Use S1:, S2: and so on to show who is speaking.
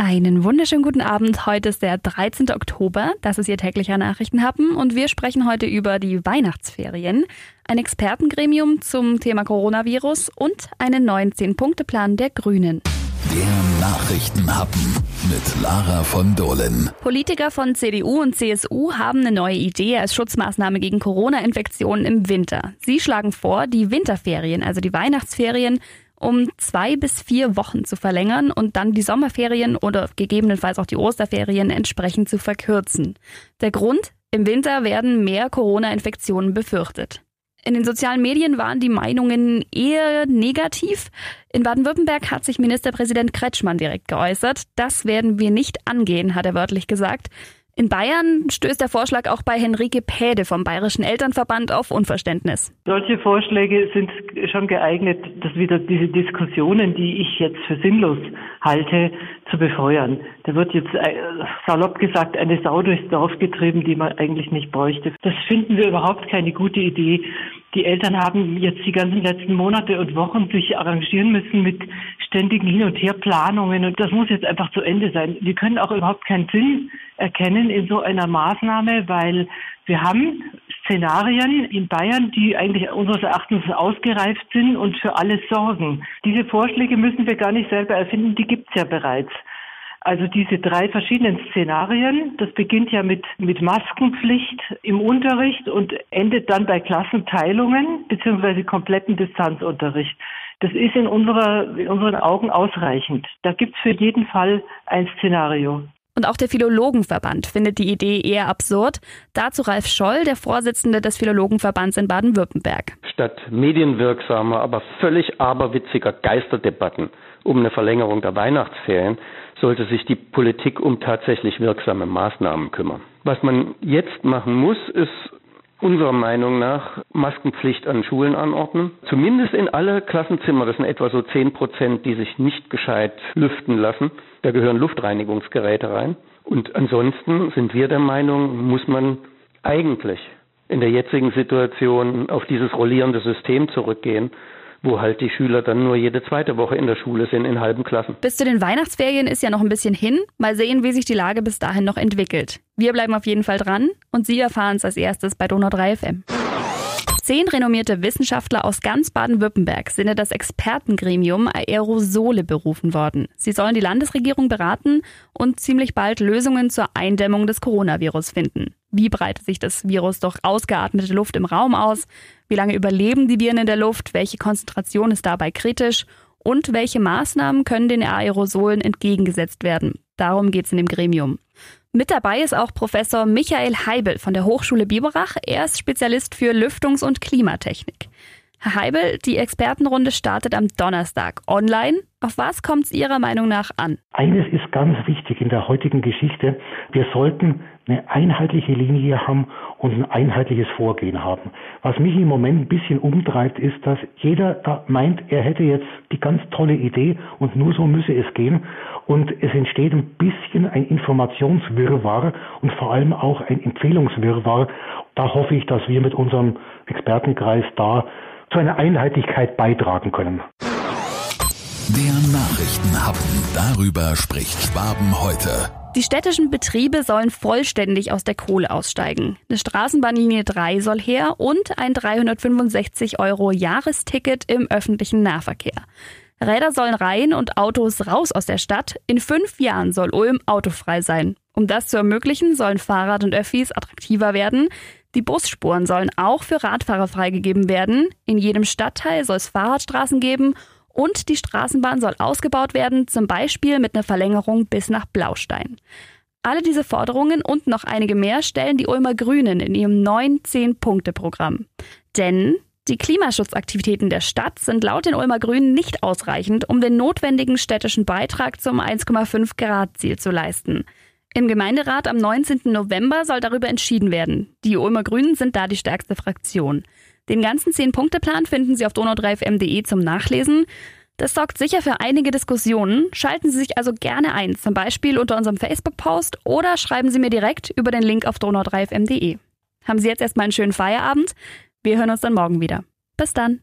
S1: Einen wunderschönen guten Abend. Heute ist der 13. Oktober. Das ist Ihr täglicher Nachrichtenhappen und wir sprechen heute über die Weihnachtsferien, ein Expertengremium zum Thema Coronavirus und einen neuen 10-Punkte-Plan der Grünen.
S2: Der Nachrichtenhappen mit Lara von Dohlen.
S1: Politiker von CDU und CSU haben eine neue Idee als Schutzmaßnahme gegen Corona-Infektionen im Winter. Sie schlagen vor, die Winterferien, also die Weihnachtsferien, um zwei bis vier Wochen zu verlängern und dann die Sommerferien oder gegebenenfalls auch die Osterferien entsprechend zu verkürzen. Der Grund? Im Winter werden mehr Corona-Infektionen befürchtet. In den sozialen Medien waren die Meinungen eher negativ. In Baden-Württemberg hat sich Ministerpräsident Kretschmann direkt geäußert. Das werden wir nicht angehen, hat er wörtlich gesagt. In Bayern stößt der Vorschlag auch bei Henrike Päde vom Bayerischen Elternverband auf Unverständnis.
S3: Solche Vorschläge sind schon geeignet, dass wieder diese Diskussionen, die ich jetzt für sinnlos halte, zu befeuern. Da wird jetzt äh, salopp gesagt eine Sau durchs Dorf getrieben, die man eigentlich nicht bräuchte. Das finden wir überhaupt keine gute Idee. Die Eltern haben jetzt die ganzen letzten Monate und Wochen sich arrangieren müssen mit ständigen Hin- und Herplanungen und das muss jetzt einfach zu Ende sein. Wir können auch überhaupt keinen Sinn erkennen in so einer Maßnahme, weil wir haben Szenarien in Bayern, die eigentlich unseres Erachtens ausgereift sind und für alles sorgen. Diese Vorschläge müssen wir gar nicht selber erfinden, die gibt's ja bereits. Also diese drei verschiedenen Szenarien, das beginnt ja mit, mit Maskenpflicht im Unterricht und endet dann bei Klassenteilungen beziehungsweise kompletten Distanzunterricht. Das ist in, unserer, in unseren Augen ausreichend. Da gibt's für jeden Fall ein Szenario.
S1: Und auch der Philologenverband findet die Idee eher absurd. Dazu Ralf Scholl, der Vorsitzende des Philologenverbands in Baden-Württemberg.
S4: Statt medienwirksamer, aber völlig aberwitziger Geisterdebatten um eine Verlängerung der Weihnachtsferien sollte sich die Politik um tatsächlich wirksame Maßnahmen kümmern. Was man jetzt machen muss, ist unserer Meinung nach Maskenpflicht an Schulen anordnen. Zumindest in alle Klassenzimmer, das sind etwa so zehn Prozent, die sich nicht gescheit lüften lassen. Da gehören Luftreinigungsgeräte rein. Und ansonsten sind wir der Meinung, muss man eigentlich in der jetzigen Situation auf dieses rollierende System zurückgehen wo halt die Schüler dann nur jede zweite Woche in der Schule sind in halben Klassen.
S1: Bis zu den Weihnachtsferien ist ja noch ein bisschen hin. Mal sehen, wie sich die Lage bis dahin noch entwickelt. Wir bleiben auf jeden Fall dran und Sie erfahren es als erstes bei Donau 3 FM. Zehn renommierte Wissenschaftler aus ganz Baden-Württemberg sind in das Expertengremium Aerosole berufen worden. Sie sollen die Landesregierung beraten und ziemlich bald Lösungen zur Eindämmung des Coronavirus finden. Wie breitet sich das Virus durch ausgeatmete Luft im Raum aus? Wie lange überleben die Viren in der Luft? Welche Konzentration ist dabei kritisch? Und welche Maßnahmen können den Aerosolen entgegengesetzt werden? Darum geht es in dem Gremium. Mit dabei ist auch Professor Michael Heibel von der Hochschule Biberach. Er ist Spezialist für Lüftungs- und Klimatechnik. Herr Heibel, die Expertenrunde startet am Donnerstag online. Auf was kommt es Ihrer Meinung nach an?
S5: Eines ist ganz wichtig in der heutigen Geschichte. Wir sollten eine einheitliche Linie haben und ein einheitliches Vorgehen haben. Was mich im Moment ein bisschen umtreibt, ist, dass jeder da meint, er hätte jetzt die ganz tolle Idee und nur so müsse es gehen. Und es entsteht ein bisschen ein Informationswirrwarr und vor allem auch ein Empfehlungswirrwarr. Da hoffe ich, dass wir mit unserem Expertenkreis da zu einer Einheitlichkeit beitragen können.
S2: Der Nachrichtenhappen. Darüber spricht Schwaben heute.
S1: Die städtischen Betriebe sollen vollständig aus der Kohle aussteigen. Eine Straßenbahnlinie 3 soll her und ein 365 Euro Jahresticket im öffentlichen Nahverkehr. Räder sollen rein und Autos raus aus der Stadt. In fünf Jahren soll Ulm autofrei sein. Um das zu ermöglichen, sollen Fahrrad und Öffis attraktiver werden. Die Busspuren sollen auch für Radfahrer freigegeben werden. In jedem Stadtteil soll es Fahrradstraßen geben und die Straßenbahn soll ausgebaut werden, zum Beispiel mit einer Verlängerung bis nach Blaustein. Alle diese Forderungen und noch einige mehr stellen die Ulmer Grünen in ihrem neuen 10-Punkte-Programm. Denn die Klimaschutzaktivitäten der Stadt sind laut den Ulmer Grünen nicht ausreichend, um den notwendigen städtischen Beitrag zum 1,5 Grad Ziel zu leisten. Im Gemeinderat am 19. November soll darüber entschieden werden. Die Ulmer Grünen sind da die stärkste Fraktion. Den ganzen 10-Punkte-Plan finden Sie auf donau3fm.de zum Nachlesen. Das sorgt sicher für einige Diskussionen. Schalten Sie sich also gerne ein, zum Beispiel unter unserem Facebook-Post oder schreiben Sie mir direkt über den Link auf donau3fm.de. Haben Sie jetzt erstmal einen schönen Feierabend. Wir hören uns dann morgen wieder. Bis dann.